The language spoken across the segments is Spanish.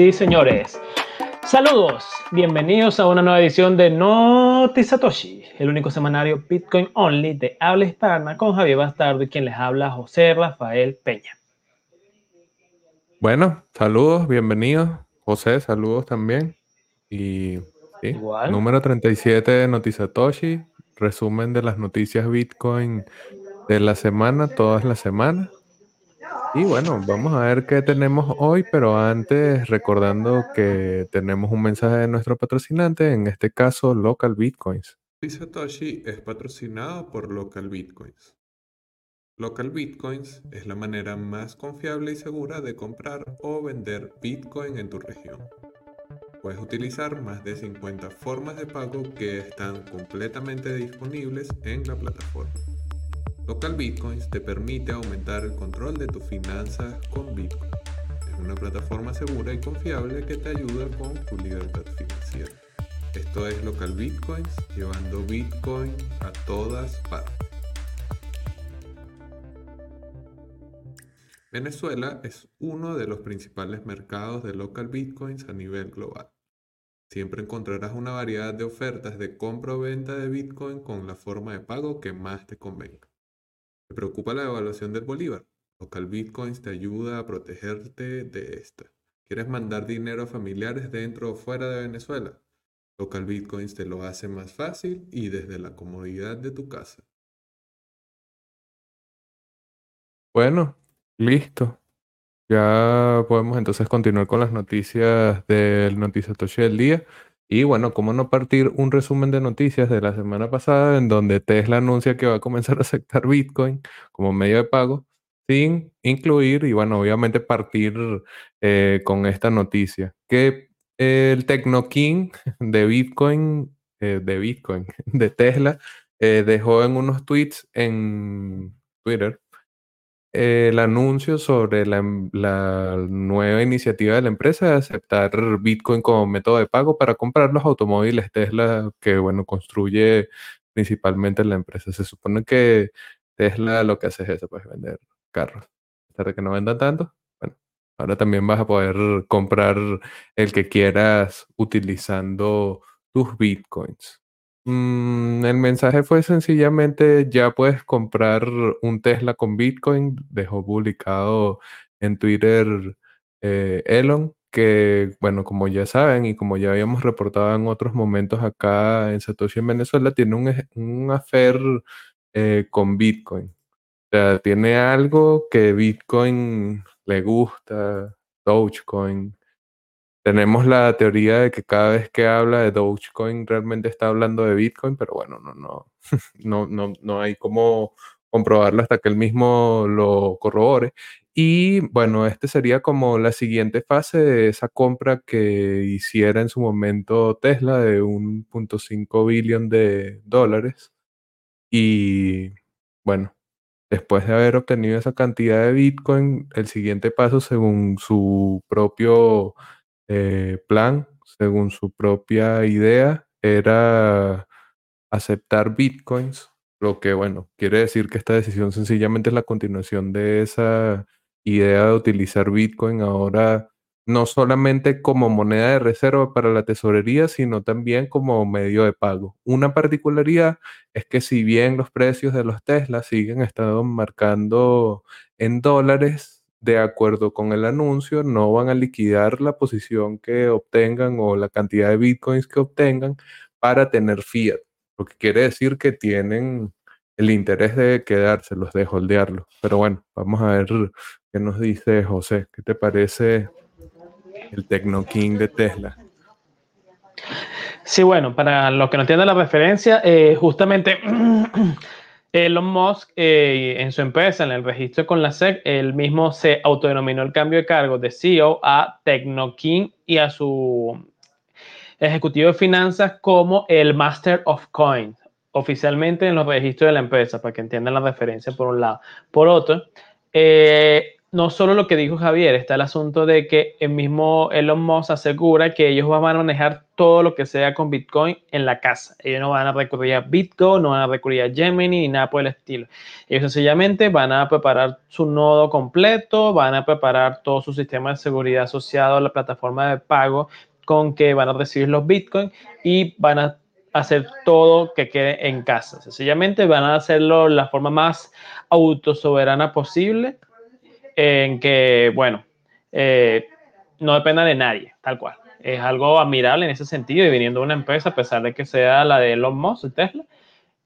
Sí, señores. Saludos, bienvenidos a una nueva edición de Noti Satoshi, el único semanario Bitcoin Only de habla hispana con Javier Bastardo y quien les habla José Rafael Peña. Bueno, saludos, bienvenidos. José, saludos también. Y sí, número 37 de Noti Satoshi, resumen de las noticias Bitcoin de la semana, todas las semanas. Y bueno, vamos a ver qué tenemos hoy, pero antes recordando que tenemos un mensaje de nuestro patrocinante, en este caso Local Bitcoins. Satoshi es patrocinado por Local Bitcoins. Local Bitcoins es la manera más confiable y segura de comprar o vender Bitcoin en tu región. Puedes utilizar más de 50 formas de pago que están completamente disponibles en la plataforma. Local Bitcoins te permite aumentar el control de tus finanzas con Bitcoin. Es una plataforma segura y confiable que te ayuda con tu libertad financiera. Esto es Local Bitcoins, llevando Bitcoin a todas partes. Venezuela es uno de los principales mercados de local bitcoins a nivel global. Siempre encontrarás una variedad de ofertas de compra o venta de bitcoin con la forma de pago que más te convenga. ¿Te preocupa la devaluación del bolívar? Local Bitcoins te ayuda a protegerte de esta. ¿Quieres mandar dinero a familiares dentro o fuera de Venezuela? Local Bitcoins te lo hace más fácil y desde la comodidad de tu casa. Bueno, listo. Ya podemos entonces continuar con las noticias del Noticiatoche del día. Y bueno, ¿cómo no partir un resumen de noticias de la semana pasada en donde Tesla anuncia que va a comenzar a aceptar Bitcoin como medio de pago sin incluir y bueno, obviamente partir eh, con esta noticia que el Tecno King de Bitcoin, eh, de Bitcoin, de Tesla, eh, dejó en unos tweets en Twitter el anuncio sobre la, nueva iniciativa de la empresa de aceptar Bitcoin como método de pago para comprar los automóviles Tesla que, bueno, construye principalmente la empresa. Se supone que Tesla lo que hace es eso, pues vender carros. A que no vendan tanto, bueno, ahora también vas a poder comprar el que quieras utilizando tus Bitcoins. Mm, el mensaje fue sencillamente, ya puedes comprar un Tesla con Bitcoin. Dejó publicado en Twitter eh, Elon, que bueno, como ya saben y como ya habíamos reportado en otros momentos acá en Satoshi en Venezuela, tiene un, un affair eh, con Bitcoin. O sea, tiene algo que Bitcoin le gusta, Dogecoin, tenemos la teoría de que cada vez que habla de Dogecoin realmente está hablando de Bitcoin, pero bueno, no, no, no, no, no hay cómo comprobarlo hasta que él mismo lo corrobore. Y bueno, este sería como la siguiente fase de esa compra que hiciera en su momento Tesla de 1.5 billón de dólares. Y bueno, después de haber obtenido esa cantidad de Bitcoin, el siguiente paso, según su propio eh, plan, según su propia idea, era aceptar bitcoins, lo que, bueno, quiere decir que esta decisión sencillamente es la continuación de esa idea de utilizar bitcoin ahora no solamente como moneda de reserva para la tesorería, sino también como medio de pago. Una particularidad es que si bien los precios de los Tesla siguen estando marcando en dólares, de acuerdo con el anuncio, no van a liquidar la posición que obtengan o la cantidad de bitcoins que obtengan para tener fiat, lo que quiere decir que tienen el interés de quedárselos, de holdearlos. Pero bueno, vamos a ver qué nos dice José. ¿Qué te parece el Tecno King de Tesla? Sí, bueno, para los que no entienden la referencia, eh, justamente Elon Musk, eh, en su empresa, en el registro con la SEC, él mismo se autodenominó el cambio de cargo de CEO a TechnoKing y a su ejecutivo de finanzas como el Master of Coin, oficialmente en los registros de la empresa, para que entiendan la referencia por un lado. Por otro, eh, no solo lo que dijo Javier, está el asunto de que el mismo Elon Musk asegura que ellos van a manejar todo lo que sea con Bitcoin en la casa. Ellos no van a recurrir a Bitcoin, no van a recurrir a Gemini ni nada por el estilo. Ellos sencillamente van a preparar su nodo completo, van a preparar todo su sistema de seguridad asociado a la plataforma de pago con que van a recibir los Bitcoin y van a hacer todo que quede en casa. Sencillamente van a hacerlo de la forma más autosoberana posible en que, bueno, eh, no dependa de nadie, tal cual. Es algo admirable en ese sentido y viniendo de una empresa, a pesar de que sea la de Elon Musk, Tesla.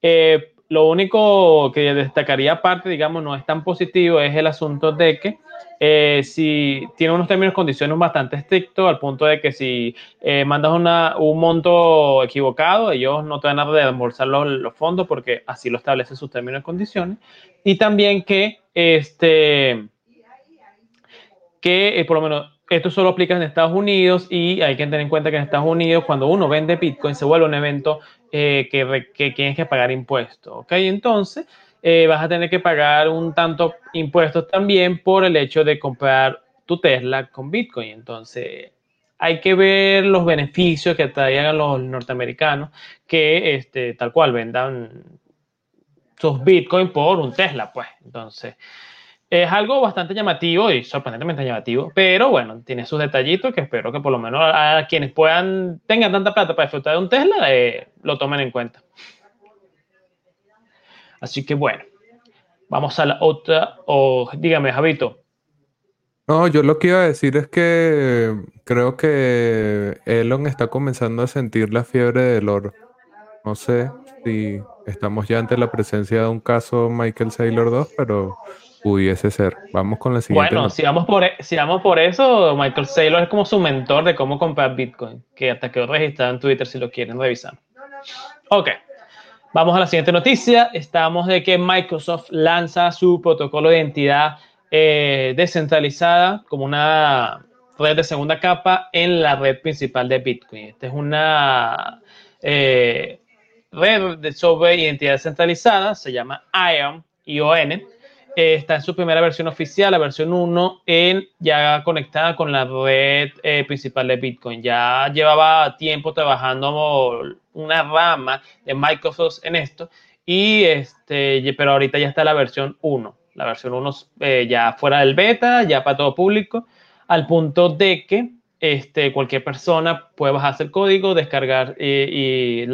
Eh, lo único que destacaría aparte, digamos, no es tan positivo, es el asunto de que eh, si tiene unos términos y condiciones bastante estrictos, al punto de que si mandas una, un monto equivocado, ellos no te van a reembolsar los, los, fondos porque así lo establecen sus términos y condiciones. Y también que este que eh, por lo menos esto solo aplica en Estados Unidos y hay que tener en cuenta que en Estados Unidos cuando uno vende Bitcoin se vuelve un evento eh, que, tienes que pagar impuestos, ¿ok? Entonces eh, vas a tener que pagar un tanto impuestos también por el hecho de comprar tu Tesla con Bitcoin. Entonces hay que ver los beneficios que traigan los norteamericanos que este, tal cual vendan sus Bitcoin por un Tesla, pues. Entonces... Es algo bastante llamativo y sorprendentemente llamativo, pero bueno, tiene sus detallitos que espero que por lo menos a, quienes puedan, tengan tanta plata para disfrutar de un Tesla, eh, lo tomen en cuenta. Así que bueno, vamos a la otra, o dígame, Javito. No, yo lo que iba a decir es que creo que Elon está comenzando a sentir la fiebre del oro. No sé si estamos ya ante la presencia de un caso Michael Saylor 2, pero Pudiese ser. Vamos con la siguiente. Bueno, si vamos, por, e, si vamos por eso, Michael Saylor es como su mentor de cómo comprar Bitcoin, que hasta quedó registrado en Twitter si lo quieren revisar. Ok, vamos a la siguiente noticia. Estamos de que Microsoft lanza su protocolo de identidad eh, descentralizada como una red de segunda capa en la red principal de Bitcoin. Esta es una eh, red de sobre identidad descentralizada, se llama ION, ION eh, está en su primera versión oficial, la versión 1, en, ya conectada con la red eh, principal de Bitcoin. Ya llevaba tiempo trabajando una rama de Microsoft en esto, y este, pero ahorita ya está la versión 1. La versión 1 eh, ya fuera del beta, ya para todo público, al punto de que este, cualquier persona puede bajarse el código, descargar y,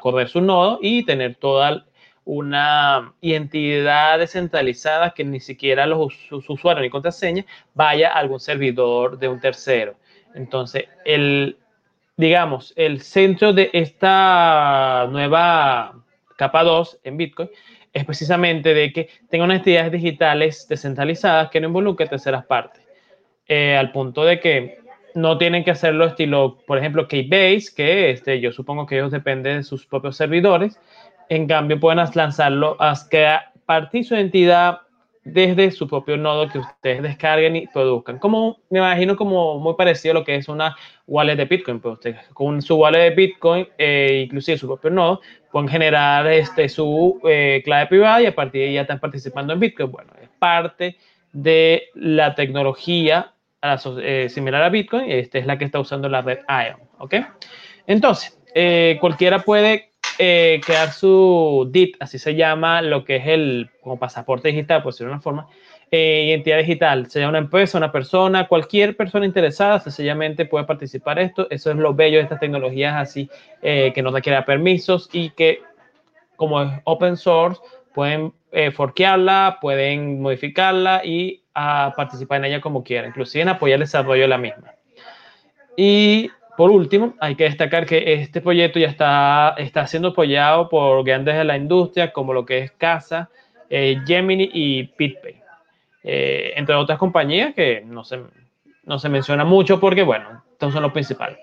correr su nodo y tener toda una identidad descentralizada que ni siquiera los usuarios ni contraseña vaya a algún servidor de un tercero. Entonces, el, digamos, el centro de esta nueva capa 2 en Bitcoin es precisamente de que tenga unas entidades digitales descentralizadas que no involucren terceras partes, eh, al punto de que no tienen que hacerlo estilo, por ejemplo, Keybase, que este, yo supongo que ellos dependen de sus propios servidores, en cambio, pueden lanzarlo a que partir su identidad desde su propio nodo que ustedes descarguen y produzcan. Como me imagino como muy parecido a lo que es una wallet de Bitcoin. Pues ustedes con su wallet de Bitcoin, eh, inclusive su propio nodo, pueden generar este, su eh, clave privada y a partir de ahí ya están participando en Bitcoin. Bueno, es parte de la tecnología eh, similar a Bitcoin. Esta es la que está usando la red ION. ¿Ok? Entonces, cualquiera puede eh, crear su DIT, así se llama lo que es el como pasaporte digital, por decirlo de una forma, eh, identidad digital, sea una empresa, una persona, cualquier persona interesada sencillamente puede participar esto. Eso es lo bello de estas tecnologías así, eh, que no requiera permisos y que como es open source, pueden eh, forquearla, pueden modificarla y a ah, participar en ella como quieran, inclusive en apoyar el desarrollo de la misma. Y por último, hay que destacar que este proyecto ya está, está siendo apoyado por grandes de la industria como lo que es Casa, eh, Gemini y PitPay, eh, entre otras compañías que no se, no se menciona mucho porque, bueno, estos son los principales.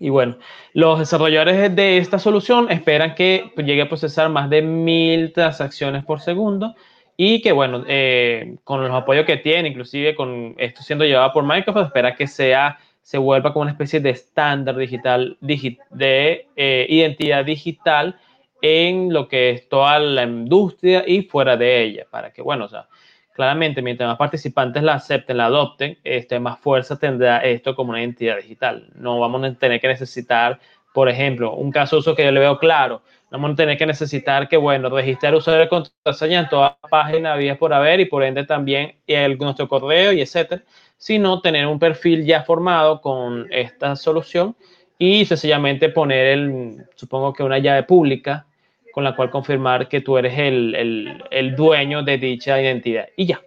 Y bueno, los desarrolladores de esta solución esperan que llegue a procesar más de mil transacciones por segundo y que, bueno, eh, con los apoyos que tiene, inclusive con esto siendo llevado por Microsoft, espera que sea se vuelva como una especie de estándar digital de eh, identidad digital en lo que es toda la industria y fuera de ella, para que, bueno, o sea, claramente, mientras más participantes la acepten, la adopten, este, más fuerza tendrá esto como una identidad digital. No vamos a tener que necesitar, por ejemplo, un caso uso que yo le veo claro, vamos a tener que necesitar que, bueno, registrar usuario de contraseña en toda página vía por haber y por ende también el, nuestro correo y etcétera, sino tener un perfil ya formado con esta solución y sencillamente poner el, supongo que una llave pública con la cual confirmar que tú eres el, el, dueño de dicha identidad. Y ya.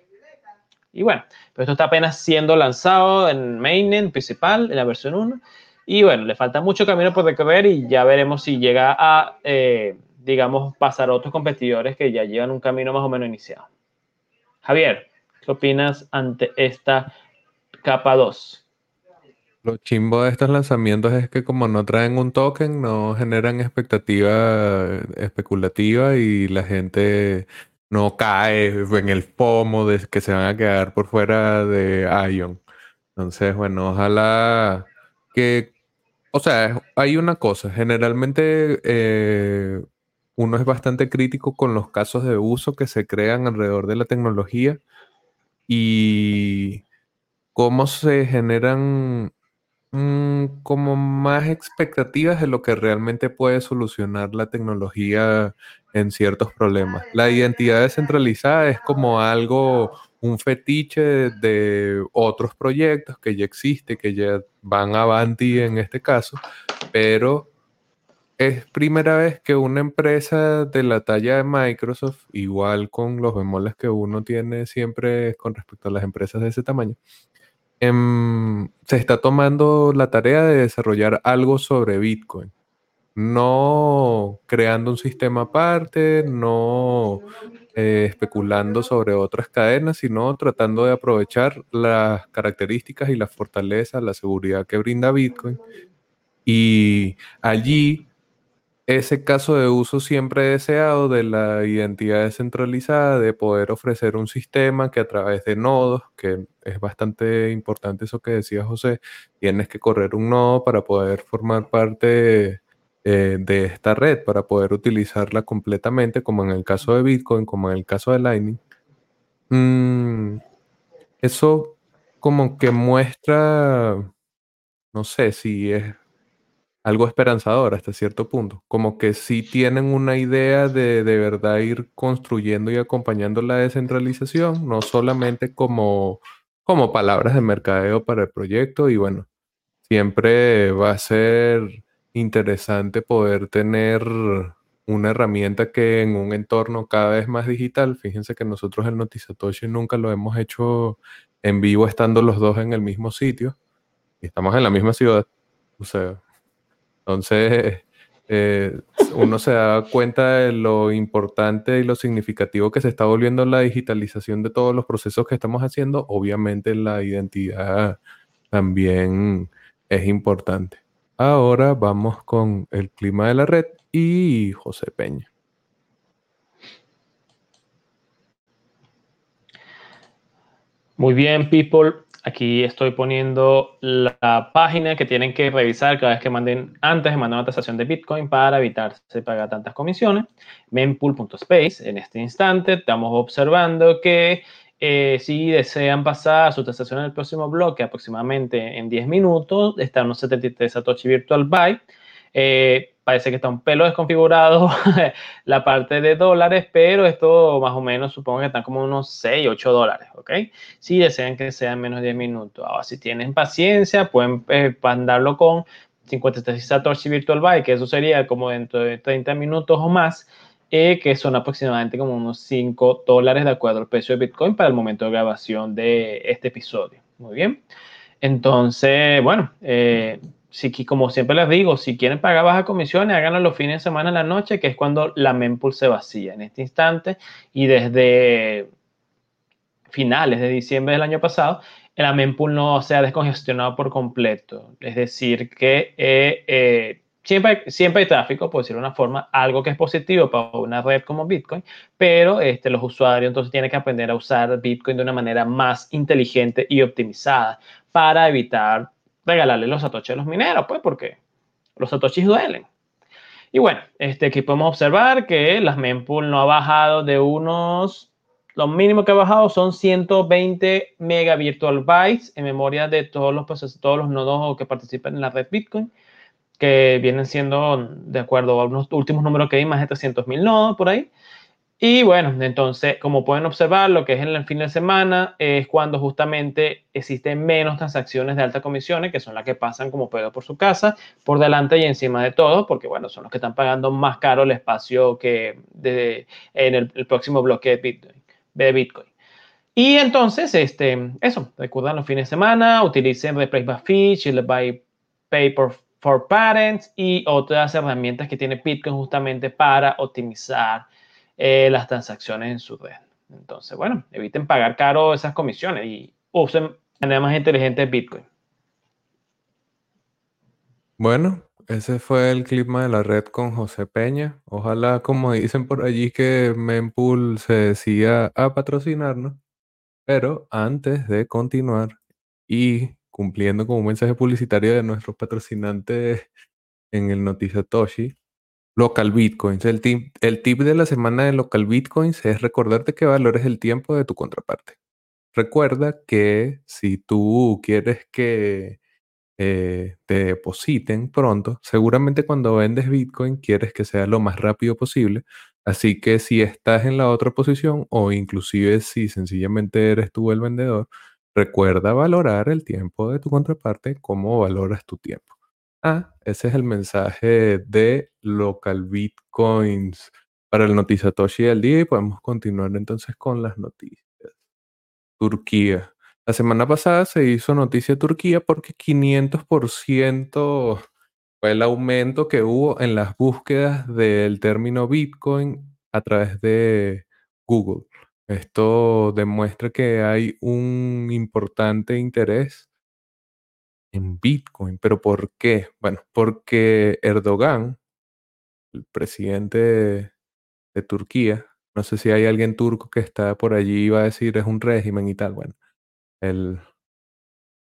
Y bueno, pero esto está apenas siendo lanzado en mainnet principal, en la versión 1. Y bueno, le falta mucho camino por recorrer y ya veremos si llega a, eh, digamos, pasar a otros competidores que ya llevan un camino más o menos iniciado. Javier, ¿qué opinas ante esta capa 2? Lo chimbo de estos lanzamientos es que como no traen un token, no generan expectativa especulativa y la gente no cae en el FOMO de que se van a quedar por fuera de Ion. Entonces, bueno, ojalá que, o sea, hay una cosa, generalmente eh, uno es bastante crítico con los casos de uso que se crean alrededor de la tecnología y cómo se generan Mm, como más expectativas de lo que realmente puede solucionar la tecnología en ciertos problemas. La identidad descentralizada es como algo, un fetiche de, otros proyectos que ya existe, que ya van avanti en este caso, pero es primera vez que una empresa de la talla de Microsoft, igual con los bemoles que uno tiene siempre con respecto a las empresas de ese tamaño, Em, se está tomando la tarea de desarrollar algo sobre Bitcoin. No creando un sistema aparte, no eh, especulando sobre otras cadenas, sino tratando de aprovechar las características y la fortaleza, la seguridad que brinda Bitcoin. Y allí ese caso de uso siempre deseado de la identidad descentralizada, de poder ofrecer un sistema que a través de nodos, que es bastante importante eso que decía José, tienes que correr un nodo para poder formar parte eh, de esta red, para poder utilizarla completamente, como en el caso de Bitcoin, como en el caso de Lightning. Mm, eso como que muestra, no sé si es algo esperanzador hasta cierto punto. Como que sí tienen una idea de de verdad ir construyendo y acompañando la descentralización, no solamente como, como palabras de mercadeo para el proyecto. Y bueno, siempre va a ser interesante poder tener una herramienta que en un entorno cada vez más digital, fíjense que nosotros en Notizatoshi nunca lo hemos hecho en vivo estando los dos en el mismo sitio y estamos en la misma ciudad. O sea, entonces, eh, uno se da cuenta de lo importante y lo significativo que se está volviendo la digitalización de todos los procesos que estamos haciendo. Obviamente la identidad también es importante. Ahora vamos con el clima de la red y José Peña. Muy bien, people. Aquí estoy poniendo la página que tienen que revisar cada vez que manden, antes de mandar una transacción de Bitcoin para evitarse pagar tantas comisiones. mempool.space. En este instante estamos observando que eh, si desean pasar su transacción en el próximo bloque, aproximadamente en 10 minutos, está unos 73 Satoshi Virtual Byte. Eh, parece que está un pelo desconfigurado la parte de dólares, pero esto más o menos supongo que están como unos 6, 8 dólares, ¿ok? Si desean que sean menos de 10 minutos. Ahora, si tienen paciencia, pueden eh, mandarlo con 53 Satoshi Virtual Byte, que eso sería como dentro de 30 minutos o más, eh, que son aproximadamente como unos 5 dólares de acuerdo al precio de Bitcoin para el momento de grabación de este episodio. Muy bien. Entonces, bueno, eh, si, como siempre les digo, si quieren pagar bajas comisiones, háganlo los fines de semana en la noche, que es cuando la mempool se vacía en este instante. Y desde finales de diciembre del año pasado, la mempool no se ha descongestionado por completo. Es decir, que eh, eh, siempre, siempre hay tráfico, por decirlo de una forma, algo que es positivo para una red como Bitcoin, pero este, los usuarios entonces tienen que aprender a usar Bitcoin de una manera más inteligente y optimizada para evitar regalarle los satoshis a los mineros, pues, porque los satoshis duelen. Y bueno, este, aquí podemos observar que las mempool no ha bajado de unos lo mínimo que ha bajado son 120 mega virtual bytes en memoria de todos los procesos, todos los nodos que participan en la red Bitcoin, que vienen siendo, de acuerdo a unos últimos números que hay, más de 300 mil nodos por ahí. Y bueno, entonces, como pueden observar, lo que es en el fin de semana es cuando justamente existen menos transacciones de alta comisiones, que son las que pasan como pedo por su casa, por delante y encima de todo, porque bueno, son los que están pagando más caro el espacio que de, en el, próximo bloque de Bitcoin, de Bitcoin. Y entonces, este, eso, recuerden los fines de semana, utilicen Replace by Shield by Paper for Parents y otras herramientas que tiene Bitcoin justamente para optimizar eh, las transacciones en su red. Entonces, bueno, eviten pagar caro esas comisiones y usen de manera más inteligente Bitcoin. Bueno, ese fue el clima de la red con José Peña. Ojalá, como dicen por allí, que Mempool se decía a patrocinarnos. Pero antes de continuar y cumpliendo con un mensaje publicitario de nuestros patrocinantes en el Noticia Toshi, Local Bitcoins. El tip, el tip de la semana de Local Bitcoins es recordarte que valores el tiempo de tu contraparte. Recuerda que si tú quieres que eh, te depositen pronto, seguramente cuando vendes Bitcoin quieres que sea lo más rápido posible. Así que si estás en la otra posición o inclusive si sencillamente eres tú el vendedor, recuerda valorar el tiempo de tu contraparte como valoras tu tiempo. Ah, ese es el mensaje de Local Bitcoins para el Noticiatoshi del día y podemos continuar entonces con las noticias. Turquía. La semana pasada se hizo noticia Turquía porque 500% fue el aumento que hubo en las búsquedas del término Bitcoin a través de Google. Esto demuestra que hay un importante interés en Bitcoin. ¿Pero por qué? Bueno, porque Erdogan, el presidente de, Turquía, no sé si hay alguien turco que está por allí y va a decir es un régimen y tal. Bueno, el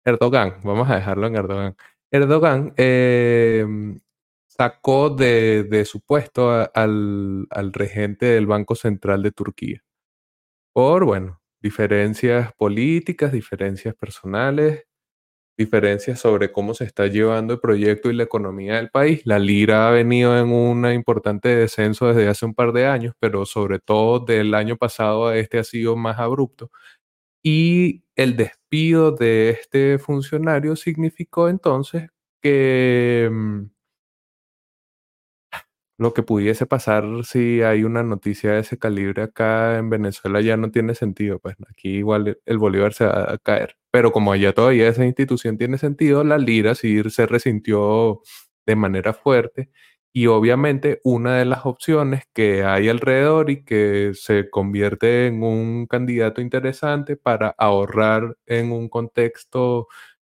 Erdogan, vamos a dejarlo en Erdogan. Erdogan em, sacó de, su puesto al, al regente del Banco Central de Turquía por, bueno, diferencias políticas, diferencias personales diferencias sobre cómo se está llevando el proyecto y la economía del país. La lira ha venido en un importante descenso desde hace un par de años, pero sobre todo del año pasado a este ha sido más abrupto. Y el despido de este funcionario significó entonces que mm, lo que pudiese pasar si hay una noticia de ese calibre acá en Venezuela ya no tiene sentido, pues aquí igual el Bolívar se va a caer. Pero como allá todavía esa institución tiene sentido, la lira sí se resintió de manera fuerte y obviamente una de las opciones que hay alrededor y que se convierte en un candidato interesante para ahorrar en un contexto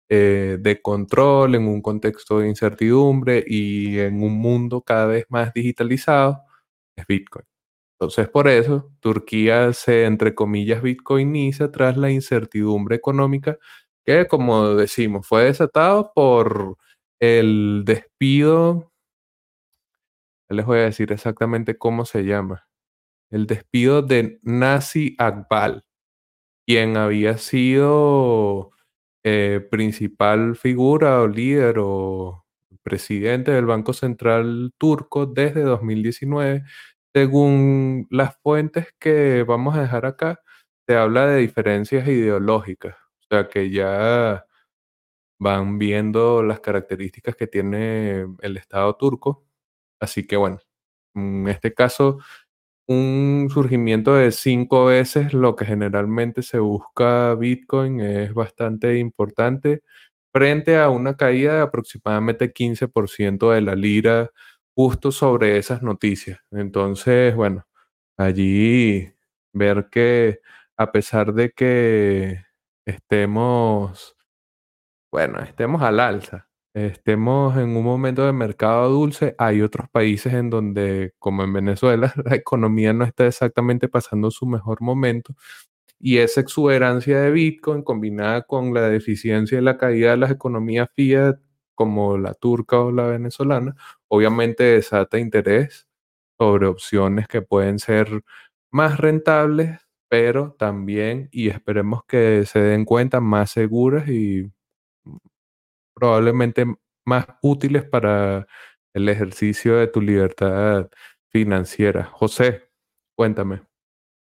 eh, de control, en un contexto de incertidumbre y en un mundo cada vez más digitalizado, es Bitcoin. Entonces, por eso, Turquía se, entre comillas, bitcoiniza tras la incertidumbre económica que, como decimos, fue desatado por el despido, les voy a decir exactamente cómo se llama, el despido de Nasi Akbal, quien había sido eh, principal figura o líder o presidente del Banco Central turco desde 2019. Según las fuentes que vamos a dejar acá, se habla de diferencias ideológicas, o sea que ya van viendo las características que tiene el Estado turco. Así que bueno, en este caso un surgimiento de cinco veces lo que generalmente se busca Bitcoin es bastante importante frente a una caída de aproximadamente 15% de la lira justo sobre esas noticias. Entonces, bueno, allí ver que a pesar de que estemos, bueno, estemos al alza, estemos en un momento de mercado dulce, hay otros países en donde, como en Venezuela, la economía no está exactamente pasando su mejor momento y esa exuberancia de Bitcoin combinada con la deficiencia y la caída de las economías fiat como la turca o la venezolana, obviamente desata interés sobre opciones que pueden ser más rentables pero también, y esperemos que se den cuenta, más seguras y probablemente más útiles para el ejercicio de tu libertad financiera. José, cuéntame,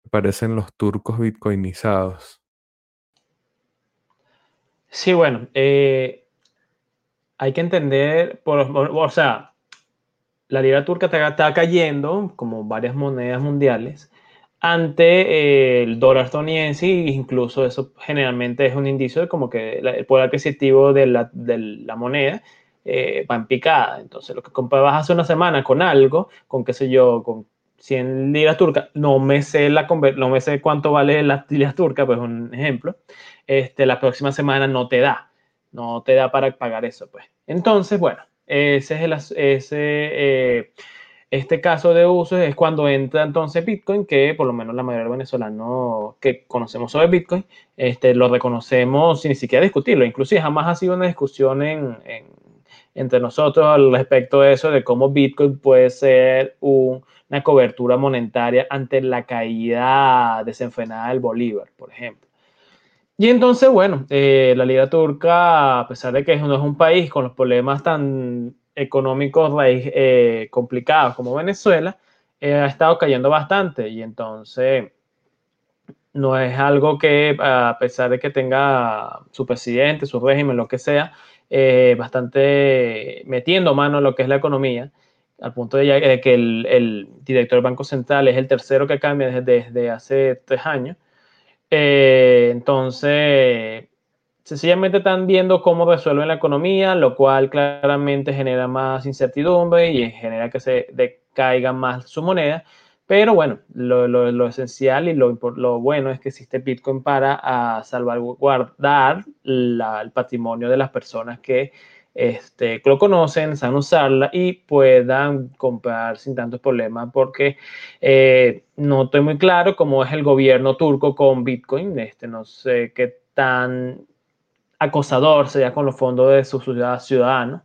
¿te parecen los turcos bitcoinizados? Sí, bueno, eh, hay que entender, por, o sea, la lira turca está, cayendo, como varias monedas mundiales, ante el dólar estadounidense, e incluso eso generalmente es un indicio de como que el poder adquisitivo de la, de la moneda eh, va en picada. Entonces, lo que comprabas hace una semana con algo, con qué sé yo, con 100 liras turcas, no me sé, la, no me sé cuánto vale las liras turcas, pues un ejemplo, este, la próxima semana no te da, no te da para pagar eso, pues. Entonces, bueno, ese es el, ese, eh, este caso de uso es cuando entra entonces Bitcoin, que por lo menos la mayoría de los venezolanos que conocemos sobre Bitcoin, este, lo reconocemos sin ni siquiera discutirlo. Inclusive jamás ha sido una discusión en, entre nosotros al respecto de eso, de cómo Bitcoin puede ser una cobertura monetaria ante la caída desenfrenada del Bolívar, por ejemplo. Y entonces, bueno, eh, la Liga Turca, a pesar de que no es un país con los problemas tan económicos eh, complicados como Venezuela, eh, ha estado cayendo bastante. Y entonces, no es algo que, a pesar de que tenga su presidente, su régimen, lo que sea, bastante metiendo mano en lo que es la economía, al punto de, que el, director del Banco Central es el tercero que cambia desde, hace tres años. Eh, entonces, sencillamente están viendo cómo resuelven la economía, lo cual claramente genera más incertidumbre y genera que se decaiga más su moneda. Pero bueno, lo, esencial y lo, lo, bueno es que existe Bitcoin para a salvaguardar el patrimonio de las personas que este, lo conocen, saben usarla y puedan comprar sin tantos problemas, porque eh, no estoy muy claro cómo es el gobierno turco con Bitcoin, este, no sé qué tan acosador sería con los fondos de sus ciudadanos,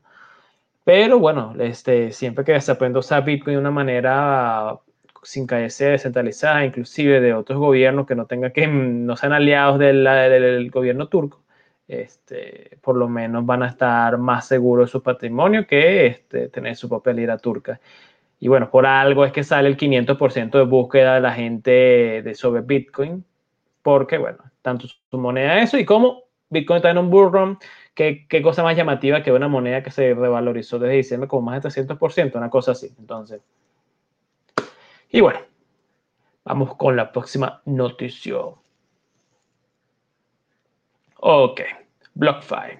pero bueno, este, siempre que se aprende a Bitcoin de una manera sin caerse descentralizada, inclusive de otros gobiernos que no tengan que no sean aliados del gobierno turco, este, por lo menos van a estar más seguros su patrimonio que este, tener su propia lira turca. Y bueno, por algo es que sale el 500% de búsqueda de la gente de sobre Bitcoin, porque bueno, tanto su moneda eso y como Bitcoin está en un bull qué, cosa más llamativa que una moneda que se revalorizó desde diciembre con más de 300%, una cosa así. Entonces, y bueno, vamos con la próxima noticia. Ok. BlockFi.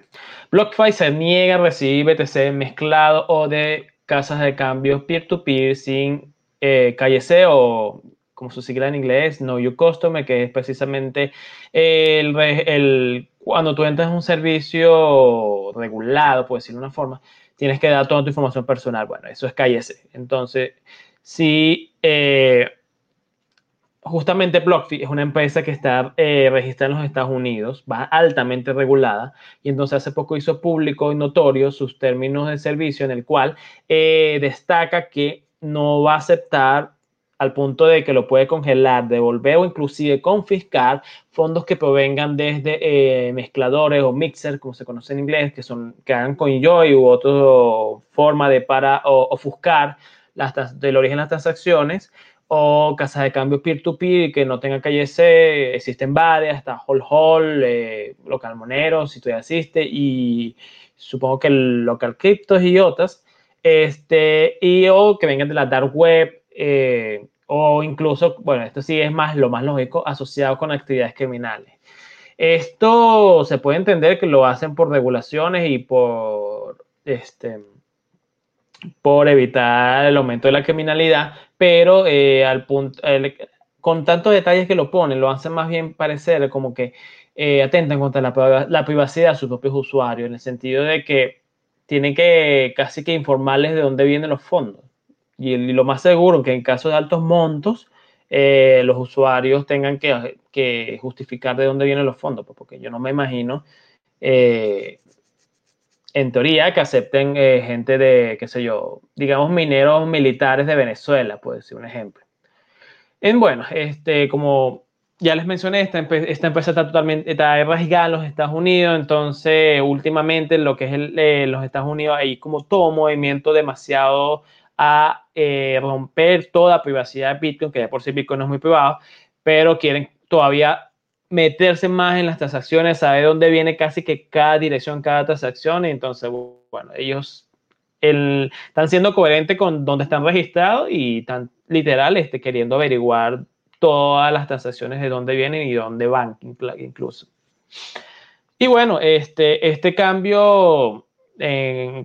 BlockFi se niega a recibir BTC mezclado o de casas de cambio peer-to-peer sin eh, KYC o como su sigla en inglés, Know Your Customer, que es precisamente el, cuando tú entras en un servicio regulado, por decirlo de una forma, tienes que dar toda tu información personal. Bueno, eso es KYC. Entonces, si eh, justamente BlockFi es una empresa que está eh, registrada en los Estados Unidos, va altamente regulada, y entonces hace poco hizo público y notorio sus términos de servicio en el cual eh, destaca que no va a aceptar al punto de que lo puede congelar, devolver o inclusive confiscar fondos que provengan desde eh, mezcladores o mixers, como se conoce en inglés, que son que hagan con Joy u otra forma de para ofuscar las, del origen de las transacciones o casas de cambio peer-to-peer que no tengan calle C, existen varias, está Hall Hall, eh, Local Monero, si tú ya asiste, y supongo que Local Cryptos y otras, este, y o que vengan de la Dark Web, eh, o incluso, bueno, esto sí es más lo más lógico, asociado con actividades criminales. Esto se puede entender que lo hacen por regulaciones y por, este, por evitar el aumento de la criminalidad, pero eh, al punto, con tantos detalles que lo ponen, lo hacen más bien parecer como que eh, atentan contra la, la, privacidad de sus propios usuarios, en el sentido de que tienen que casi que informarles de dónde vienen los fondos. Y, lo más seguro que en caso de altos montos, eh, los usuarios tengan que, justificar de dónde vienen los fondos, pues, porque yo no me imagino en teoría, que acepten eh, gente de, qué sé yo, digamos mineros militares de Venezuela, puede ser un ejemplo. En bueno, este, como ya les mencioné, esta, empresa está totalmente está en los Estados Unidos, entonces últimamente lo que es eh, los Estados Unidos hay como todo movimiento demasiado a eh, romper toda privacidad de Bitcoin, que de por sí Bitcoin no es muy privado, pero quieren todavía meterse más en las transacciones, saber dónde viene casi que cada dirección, cada transacción, y entonces, bueno, ellos el, están siendo coherentes con dónde están registrados y están literal este, queriendo averiguar todas las transacciones de dónde vienen y dónde van incluso. Y bueno, este, este cambio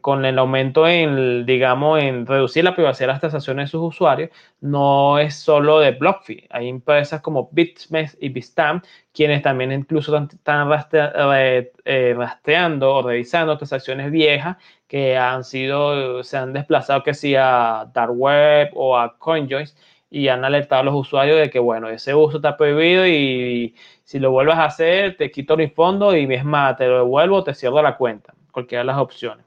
con el aumento en, digamos, en reducir la privacidad de las transacciones de sus usuarios, no es solo de BlockFi. Hay empresas como BitMEX y Bitstamp, quienes también incluso están eh, rastreando o revisando transacciones viejas que han sido, se han desplazado que sea a Dark Web o a CoinJoins y han alertado a los usuarios de que, bueno, ese uso está prohibido y si lo vuelves a hacer, te quito mi fondo y es más, te lo devuelvo, te cierro la cuenta, cualquiera de las opciones.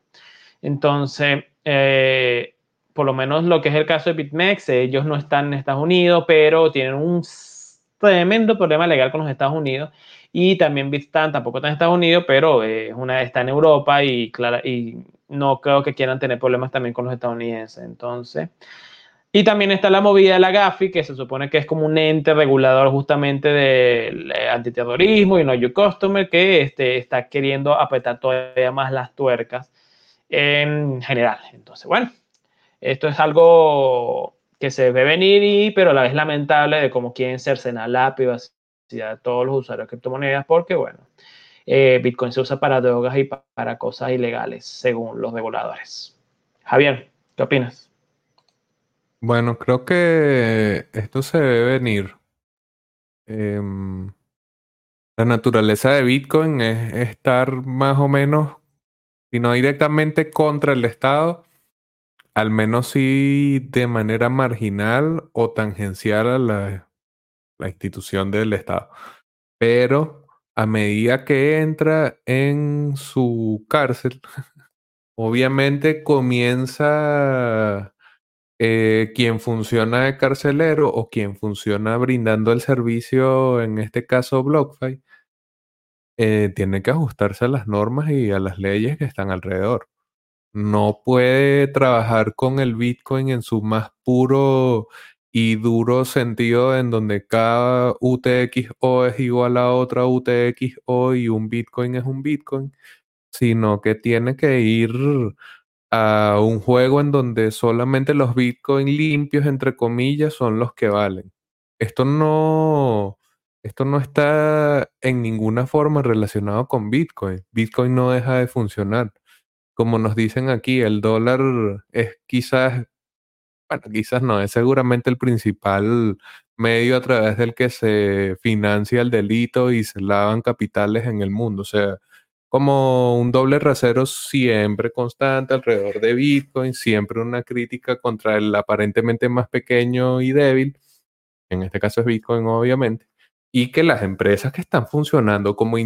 Entonces, eh, por lo menos lo que es el caso de BitMEX, ellos no están en Estados Unidos, pero tienen un tremendo problema legal con los Estados Unidos. Y también Bitstamp tampoco está en Estados Unidos, pero es una, está en Europa y, clara, y no creo que quieran tener problemas también con los estadounidenses. Entonces, y también está la movida de la GAFI, que se supone que es como un ente regulador justamente del eh, antiterrorismo y no you customer, que este, está queriendo apretar todavía más las tuercas en general. Entonces, bueno, esto es algo que se ve venir, y, pero a la vez lamentable de cómo quieren cercenar la privacidad de todos los usuarios de criptomonedas, porque, bueno, eh, Bitcoin se usa para drogas y para cosas ilegales, según los reguladores. Javier, ¿qué opinas? Bueno, creo que esto se debe venir. Em, la naturaleza de Bitcoin es estar más o menos, si no directamente contra el Estado, al menos sí de manera marginal o tangencial a la, la institución del Estado. Pero a medida que entra en su cárcel, obviamente comienza eh, quien funciona de carcelero o quien funciona brindando el servicio, en este caso BlockFi, eh, tiene que ajustarse a las normas y a las leyes que están alrededor. No puede trabajar con el Bitcoin en su más puro y duro sentido en donde cada UTXO es igual a otra UTXO y un Bitcoin es un Bitcoin, sino que tiene que ir a un juego en donde solamente los Bitcoin limpios, entre comillas, son los que valen. Esto no, esto no está en ninguna forma relacionado con Bitcoin. Bitcoin no deja de funcionar. Como nos dicen aquí, el dólar es quizás, bueno, quizás no, es seguramente el principal medio a través del que se financia el delito y se lavan capitales en el mundo. O sea, como un doble rasero siempre constante alrededor de Bitcoin, siempre una crítica contra el aparentemente más pequeño y débil, en este caso es Bitcoin obviamente, y que las empresas que están funcionando como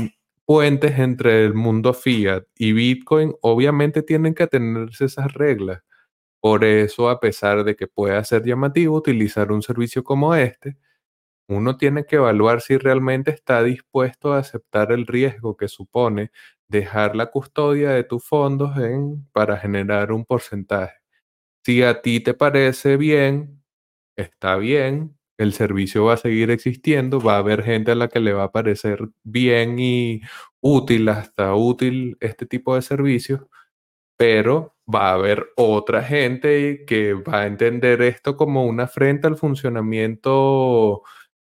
puentes entre el mundo fiat y Bitcoin obviamente tienen que tenerse esas reglas. Por eso, a pesar de que pueda ser llamativo utilizar un servicio como este, uno tiene que evaluar si realmente está dispuesto a aceptar el riesgo que supone dejar la custodia de tus fondos en, para generar un porcentaje. Si a ti te parece bien, está bien, el servicio va a seguir existiendo, va a haber gente a la que le va a parecer bien y útil, hasta útil este tipo de servicios, pero va a haber otra gente que va a entender esto como una afrenta al funcionamiento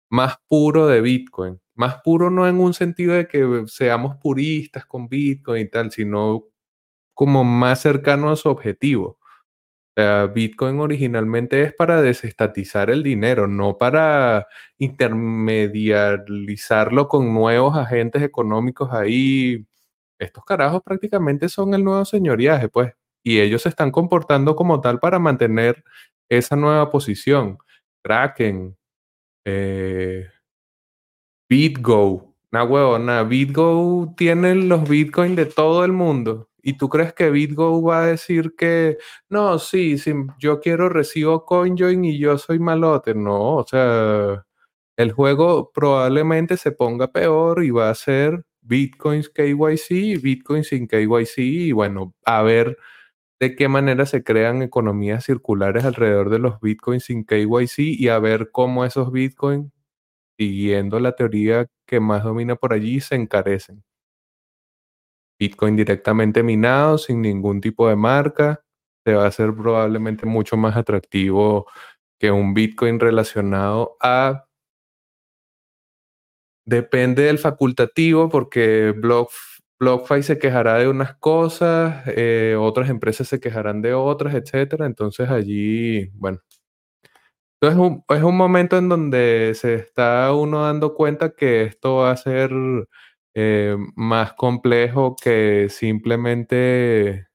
más puro de Bitcoin. Más puro no en un sentido de que seamos puristas con Bitcoin y tal, sino como más cercano a su objetivo. Bitcoin originalmente es para desestatizar el dinero, no para intermediarizarlo con nuevos agentes económicos ahí. Estos carajos prácticamente son el nuevo señoriaje, pues, y ellos se están comportando como tal para mantener esa nueva posición. Kraken, eh, BitGo, una huevona, BitGo tiene los Bitcoin de todo el mundo. ¿Y tú crees que BitGo va a decir que no, sí, sí yo quiero recibo CoinJoin y yo soy malote? No, o sea, el juego probablemente se ponga peor y va a ser Bitcoins KYC y Bitcoins sin KYC y bueno, a ver de qué manera se crean economías circulares alrededor de los Bitcoins sin KYC y a ver cómo esos Bitcoins, siguiendo la teoría que más domina por allí, se encarecen. Bitcoin directamente minado, sin ningún tipo de marca, te va a ser probablemente mucho más atractivo que un Bitcoin relacionado a... Depende del facultativo porque Block, BlockFi se quejará de unas cosas, eh, otras empresas se quejarán de otras, etcétera. Entonces allí, bueno, es un, es un momento en donde se está uno dando cuenta que esto va a ser eh, más complejo que simplemente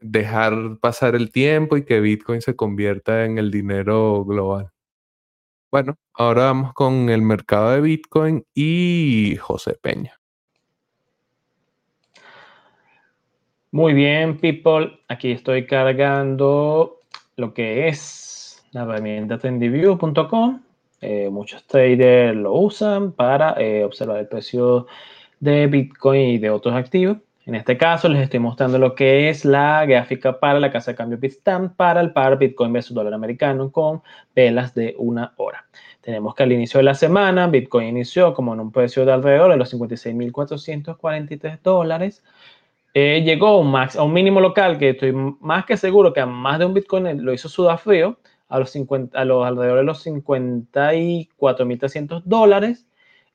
dejar pasar el tiempo y que Bitcoin se convierta en el dinero global. Bueno, ahora vamos con el mercado de Bitcoin y José Peña. Muy bien, people. Aquí estoy cargando lo que es la herramienta trendiview.com eh, muchos traders lo usan para eh, observar el precio de Bitcoin y de otros activos. En este caso les estoy mostrando lo que es la gráfica para la casa de cambio Bitstamp para el par Bitcoin versus dólar americano con velas de una hora. Tenemos que al inicio de la semana Bitcoin inició como en un precio de alrededor de los 56.443 dólares. Eh, llegó a un, max, a un mínimo local que estoy más que seguro que a más de un Bitcoin lo hizo sudafrío a los, 50, a los alrededor de los 54.300 dólares.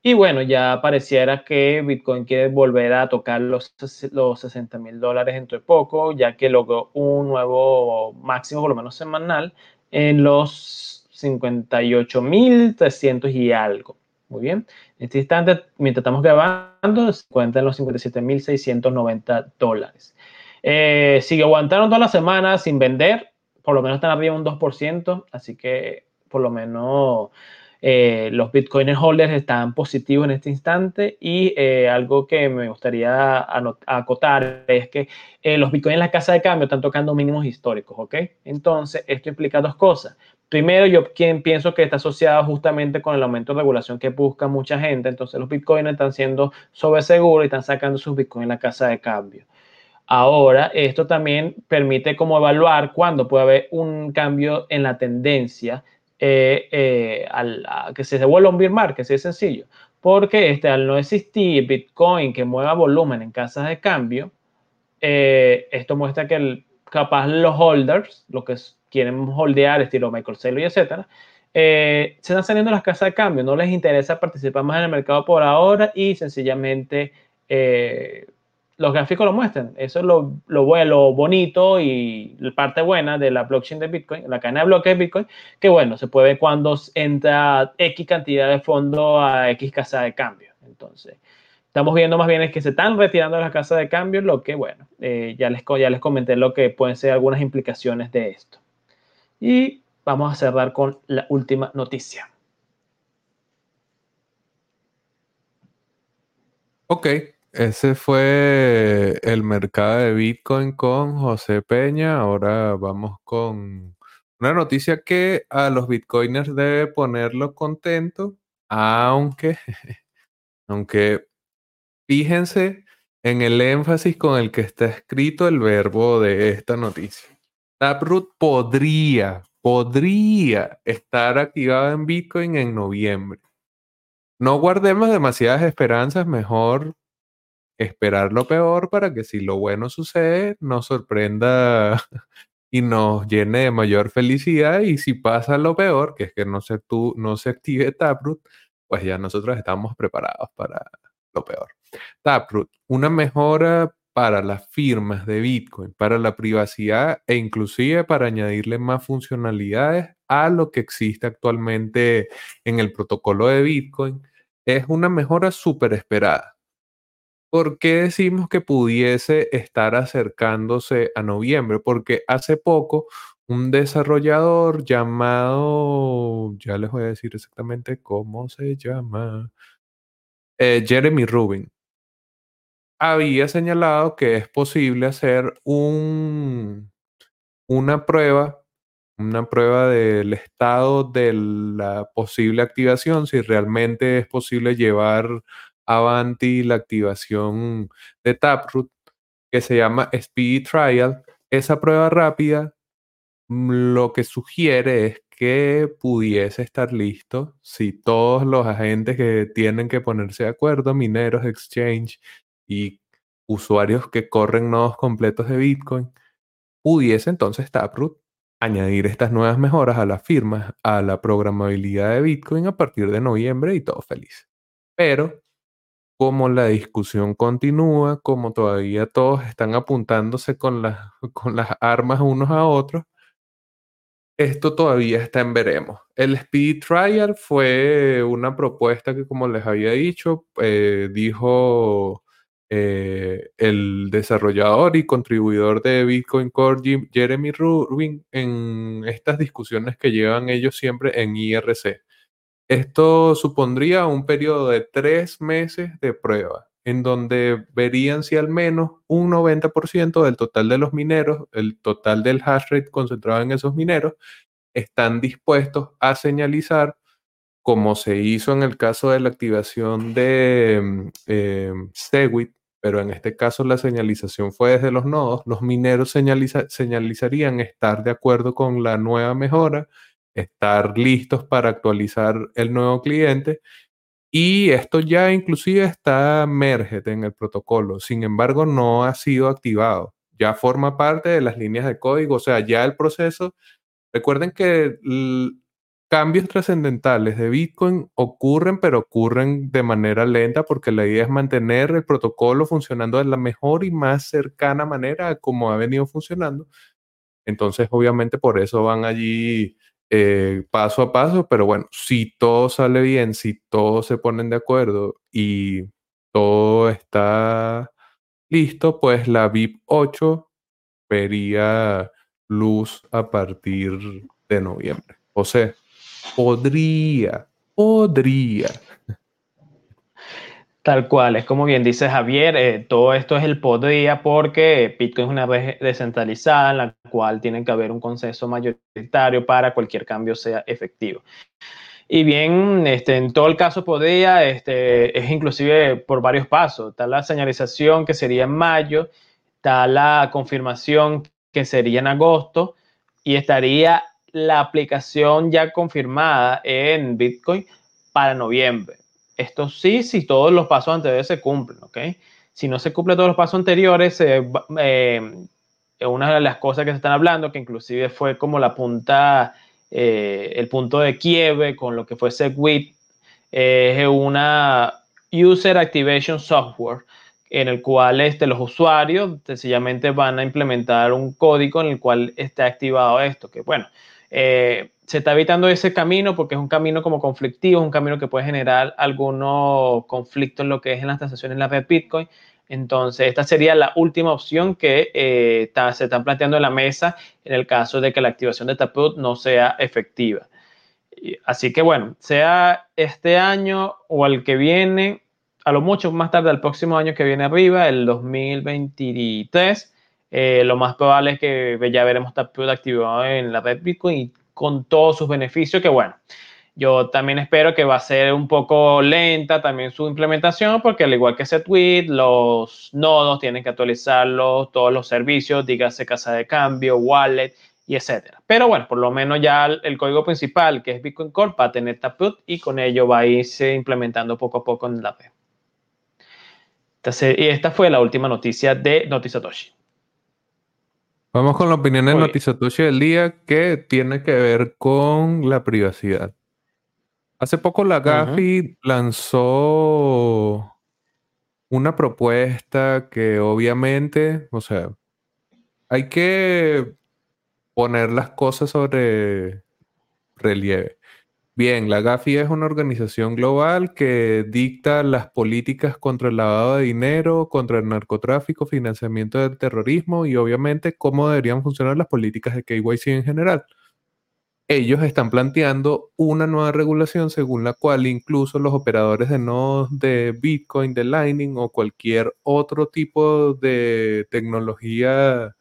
Y bueno, ya pareciera que Bitcoin quiere volver a tocar los, los 60 mil dólares dentro de poco, ya que logró un nuevo máximo, por lo menos semanal, en los 58.300 y algo. Muy bien. En este instante, mientras estamos grabando, se cuenta en los 57.690 dólares. Eh, sigue aguantaron toda la semana sin vender por lo menos están arriba un 2%, así que por lo menos eh, los Bitcoin holders están positivos en este instante y eh, algo que me gustaría acotar es que los Bitcoin en la casa de cambio están tocando mínimos históricos, ¿ok? Entonces, esto implica dos cosas. Primero, yo pienso que está asociado justamente con el aumento de regulación que busca mucha gente, entonces los Bitcoin están siendo sobreseguros y están sacando sus Bitcoin en la casa de cambio. Ahora, esto también permite como evaluar cuándo puede haber un cambio en la tendencia eh, eh, al, que se devuelva un bear market, es sencillo. Porque este, al no existir Bitcoin que mueva volumen en casas de cambio, eh, esto muestra que capaz los holders, los que quieren holdear estilo Michael Saylor y etcétera, se están saliendo las casas de cambio, no les interesa participar más en el mercado por ahora y sencillamente los gráficos lo muestran. Eso es lo, lo, lo bonito y la parte buena de la blockchain de Bitcoin, la cadena de bloques de Bitcoin, que bueno, se puede ver cuando entra X cantidad de fondo a X casa de cambio. Entonces, estamos viendo más bien es que se están retirando las casas de cambio, lo que bueno, eh, ya, les, ya les comenté lo que pueden ser algunas implicaciones de esto. Y vamos a cerrar con la última noticia. Ok, ese fue el mercado de Bitcoin con José Peña. Ahora vamos con una noticia que a los Bitcoiners debe ponerlo contento, aunque, aunque fíjense en el énfasis con el que está escrito el verbo de esta noticia. Taproot podría, podría estar activado en Bitcoin en noviembre. No guardemos demasiadas esperanzas, mejor esperar lo peor para que si lo bueno sucede, nos sorprenda y nos llene de mayor felicidad. Y si pasa lo peor, que es que no se, tú, no se active Taproot, pues ya nosotros estamos preparados para lo peor. Taproot, una mejora para las firmas de Bitcoin, para la privacidad e inclusive para añadirle más funcionalidades a lo que existe actualmente en el protocolo de Bitcoin, es una mejora súper esperada. ¿Por qué decimos que pudiese estar acercándose a noviembre? Porque hace poco un desarrollador llamado, ya les voy a decir exactamente cómo se llama, eh, Jeremy Rubin, había señalado que es posible hacer un, una prueba una prueba del estado de la posible activación, si realmente es posible llevar avanti la activación de Taproot, que se llama Speed Trial. Esa prueba rápida mm, lo que sugiere es que pudiese estar listo si todos los agentes que tienen que ponerse de acuerdo, mineros, exchange y usuarios que corren nodos completos de Bitcoin, pudiese entonces Taproot añadir estas nuevas mejoras a las firmas, a la programabilidad de Bitcoin a partir de noviembre y todo feliz. Pero como la discusión continúa, como todavía todos están apuntándose con las, con las armas unos a otros, esto todavía está en veremos. El Speed Trial fue una propuesta que, como les había dicho, eh, dijo eh, el desarrollador y contribuidor de Bitcoin Core, Jeremy Rubin, en estas discusiones que llevan ellos siempre en IRC. Esto supondría un periodo de tres meses de prueba, en donde verían si al menos un 90% del total de los mineros, el total del hash rate concentrado en esos mineros, están dispuestos a señalizar, como se hizo en el caso de la activación de mm, eh, Segwit, pero en este caso la señalización fue desde los nodos, los mineros señalizarían estar de acuerdo con la nueva mejora, estar listos para actualizar el nuevo cliente y esto ya inclusive está merged en el protocolo, sin embargo no ha sido activado, ya forma parte de las líneas de código, o sea, ya el proceso, recuerden que cambios trascendentales de Bitcoin ocurren, pero ocurren de manera lenta porque la idea es mantener el protocolo funcionando de la mejor y más cercana manera como ha venido funcionando. Entonces, obviamente, por eso van allí eh, paso a paso, pero bueno, si todo sale bien, si todos se ponen de acuerdo y todo está listo, pues la VIP 8 vería luz a partir de noviembre. Sea, podría, podría Tal cual, es como bien dice Javier, eh, todo esto es el podría porque Bitcoin es una red descentralizada en la cual tiene que haber un consenso mayoritario para cualquier cambio sea efectivo. Y bien, este, en todo el caso podría, este, es inclusive por varios pasos. Está la señalización que sería en mayo, está la confirmación que sería en agosto y estaría la aplicación ya confirmada en Bitcoin para noviembre. Esto sí, si todos los pasos anteriores se cumplen, ¿ok? Si no se cumplen todos los pasos anteriores, eh, una de las cosas que se están hablando, que inclusive fue como la punta, eh, el punto de quiebre con lo que fue SegWit, es una User Activation Software, en el cual este, los usuarios sencillamente van a implementar un código en el cual esté activado esto, que bueno, eh, se está evitando ese camino porque es un camino como conflictivo, es un camino que puede generar algunos conflictos en lo que es en las transacciones en la red Bitcoin. Entonces, esta sería la última opción que eh, se está planteando en la mesa en el caso de que la activación de Taproot no sea efectiva. Así que bueno, sea este año o el que viene, a lo mucho más tarde, el próximo año que viene arriba, el 2023, eh, lo más probable es que ya veremos Taproot activado en la red Bitcoin y con todos sus beneficios, que bueno, yo también espero que va a ser un poco lenta también su implementación, porque al igual que ese tweet, los nodos tienen que actualizarlos, todos los servicios, dígase casa de cambio, wallet y etcétera. Pero bueno, por lo menos ya el, código principal, que es Bitcoin Core, va a tener Taproot y con ello va a irse implementando poco a poco en la red. Entonces, y esta fue la última noticia de Notizatoshi. Vamos con la opinión de Notizatoshi del día que tiene que ver con la privacidad. Hace poco la Gafi lanzó una propuesta que obviamente, o sea, hay que poner las cosas sobre relieve. Bien, la Gafi es una organización global que dicta las políticas contra el lavado de dinero, contra el narcotráfico, financiamiento del terrorismo y obviamente cómo deberían funcionar las políticas de KYC en general. Ellos están planteando una nueva regulación según la cual incluso los operadores de nodos de Bitcoin, de Lightning o cualquier otro tipo de tecnología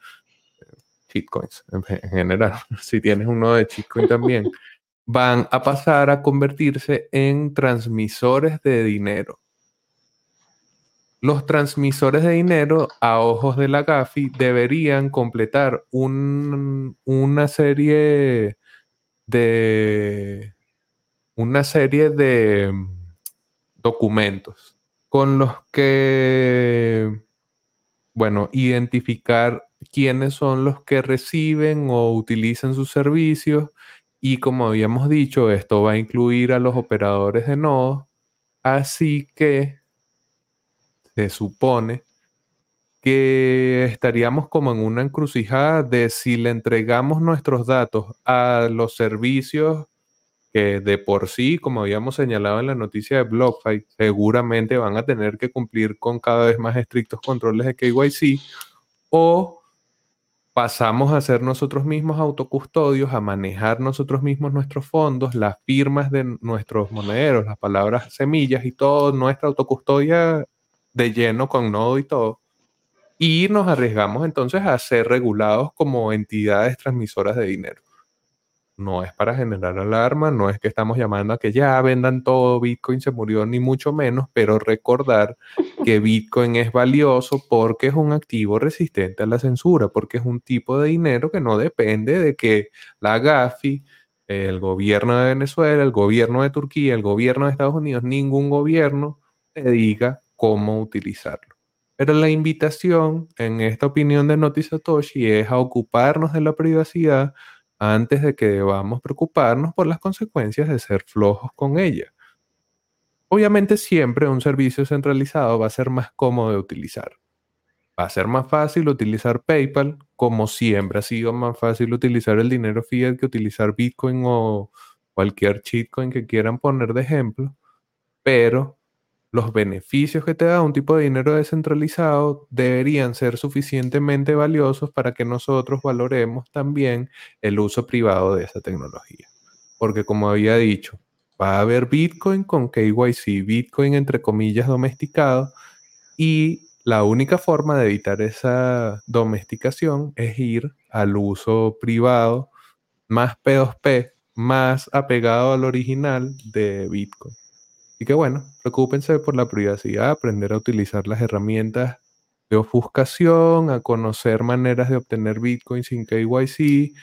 shitcoins en, en general, si tienes uno de shitcoin también, van a pasar a convertirse en transmisores de dinero. Los transmisores de dinero a ojos de la GAFI deberían completar un- una serie de una serie de mm, documentos con los que, bueno, identificar quiénes son los que reciben o utilizan sus servicios y como habíamos dicho, esto va a incluir a los operadores de nodos, así que se supone que estaríamos como en una encrucijada de si le entregamos nuestros datos a los servicios que de por sí, como habíamos señalado en la noticia de BlockFi, seguramente van a tener que cumplir con cada vez más estrictos controles de KYC, o pasamos a ser nosotros mismos autocustodios, a manejar nosotros mismos nuestros fondos, las firmas de nuestros monederos, las palabras semillas y todo, nuestra autocustodia de lleno con nodo y todo. Y nos arriesgamos entonces a ser regulados como entidades transmisoras de dinero. No es para generar alarma, no es que estamos llamando a que ya vendan todo, Bitcoin se murió, ni mucho menos, pero recordar que Bitcoin es valioso porque es un activo resistente a la censura, porque es un tipo de dinero que no depende de que la GAFI, el gobierno de Venezuela, el gobierno de Turquía, el gobierno de Estados Unidos, ningún gobierno te diga cómo utilizarlo. Pero la invitación en esta opinión de Noti Satoshi es a ocuparnos de la privacidad antes de que debamos preocuparnos por las consecuencias de ser flojos con ella. Obviamente siempre un servicio centralizado va a ser más cómodo de utilizar. Va a ser más fácil utilizar PayPal, como siempre ha sido más fácil utilizar el dinero fiat que utilizar Bitcoin o cualquier shitcoin que quieran poner de ejemplo, pero los beneficios que te da un tipo de dinero descentralizado deberían ser suficientemente valiosos para que nosotros valoremos también el uso privado de esa tecnología. Porque como había dicho, va a haber Bitcoin con KYC, Bitcoin entre comillas domesticado, y la única forma de evitar esa domesticación es ir al uso privado más P2P, más apegado al original de Bitcoin. Así que bueno, preocúpense por la privacidad, aprender a utilizar las herramientas de ofuscación, a conocer maneras de obtener Bitcoin sin KYC,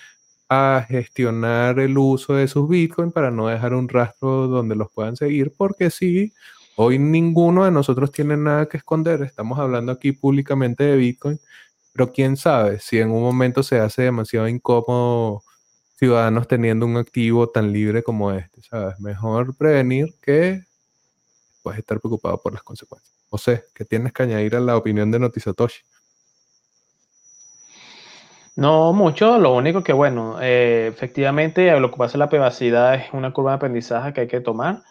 a gestionar el uso de sus Bitcoin para no dejar un rastro donde los puedan seguir, porque sí, hoy ninguno de nosotros tiene nada que esconder, estamos hablando aquí públicamente de Bitcoin, pero quién sabe si en un momento se hace demasiado incómodo ciudadanos teniendo un activo tan libre como este, ¿sabes? Mejor prevenir que puedes estar preocupado por las consecuencias. José, ¿qué tienes que añadir a la opinión de Notizatoshi? No mucho, lo único que, bueno, eh, efectivamente pasa en la privacidad es una curva de aprendizaje que hay que tomar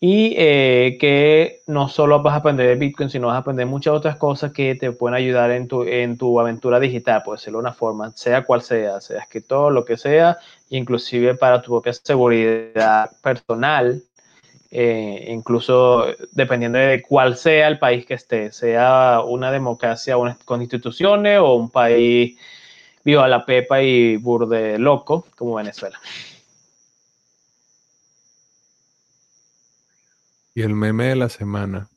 y eh, que no solo vas a aprender de Bitcoin, sino vas a aprender muchas otras cosas que te pueden ayudar en tu, en tu aventura digital, por decirlo de una forma, sea cual sea, sea escritor, lo que sea, inclusive para tu propia seguridad personal, eh, incluso dependiendo de cuál sea el país que esté, sea una democracia una, con instituciones o un país viva la pepa y burde loco como Venezuela. Y el meme de la semana.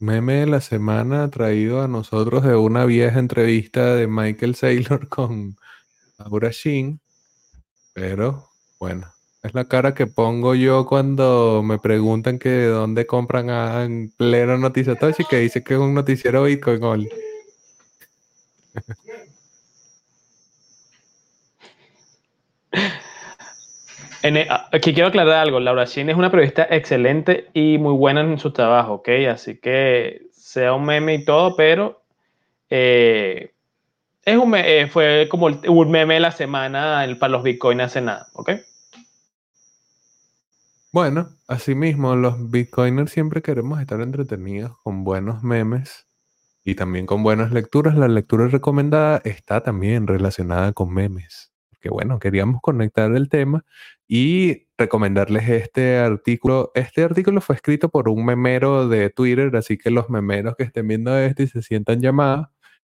Meme de la semana traído a nosotros de una vieja entrevista de Michael Saylor con Laura. Pero bueno, es la cara que pongo yo cuando me preguntan que de dónde compran a, en pleno noticiero y que dice que es un noticiero Bitcoin. En el, aquí quiero aclarar algo. Laura Shin es una periodista excelente y muy buena en su trabajo, ¿ok? Así que sea un meme y todo, pero eh, es un eh, fue como un meme de la semana para los Bitcoin hace nada, ¿ok? Bueno, asimismo, los Bitcoiners siempre queremos estar entretenidos con buenos memes y también con buenas lecturas. La lectura recomendada está también relacionada con memes. Porque bueno, queríamos conectar el tema y recomendarles este artículo. Este artículo fue escrito por un memero de Twitter, así que los memeros que estén viendo esto y se sientan llamados,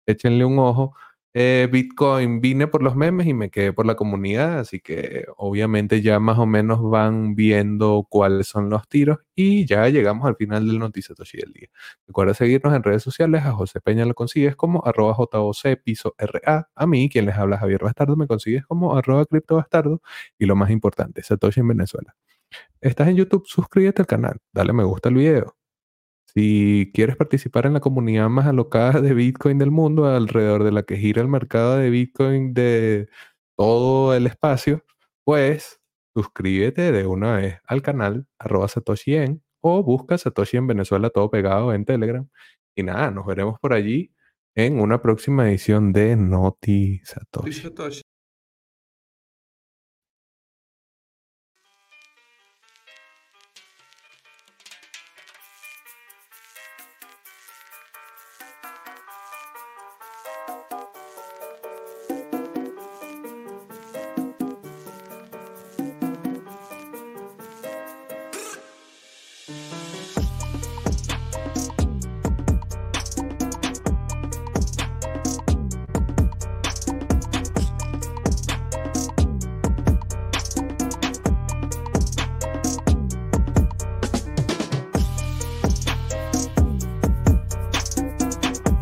échenle un ojo. Eh, Bitcoin vine por los memes y me quedé por la comunidad, así que obviamente ya más o menos van viendo cuáles son los tiros y ya llegamos al final del Noticia Toshi del día. Recuerda seguirnos en redes sociales, a José Peña lo consigues como arroba JOC piso RA, a mí quien les habla Javier Bastardo me consigues como arroba cripto bastardo y lo más importante, Satoshi en Venezuela. Estás en YouTube, suscríbete al canal, dale me gusta al video si quieres participar en la comunidad más alocada de Bitcoin del mundo, alrededor de la que gira el mercado de Bitcoin de todo el espacio, pues suscríbete de una vez al canal arroba Satoshi en o busca Satoshi en Venezuela todo pegado en Telegram. Y nada, nos veremos por allí en una próxima edición de Noti Satoshi.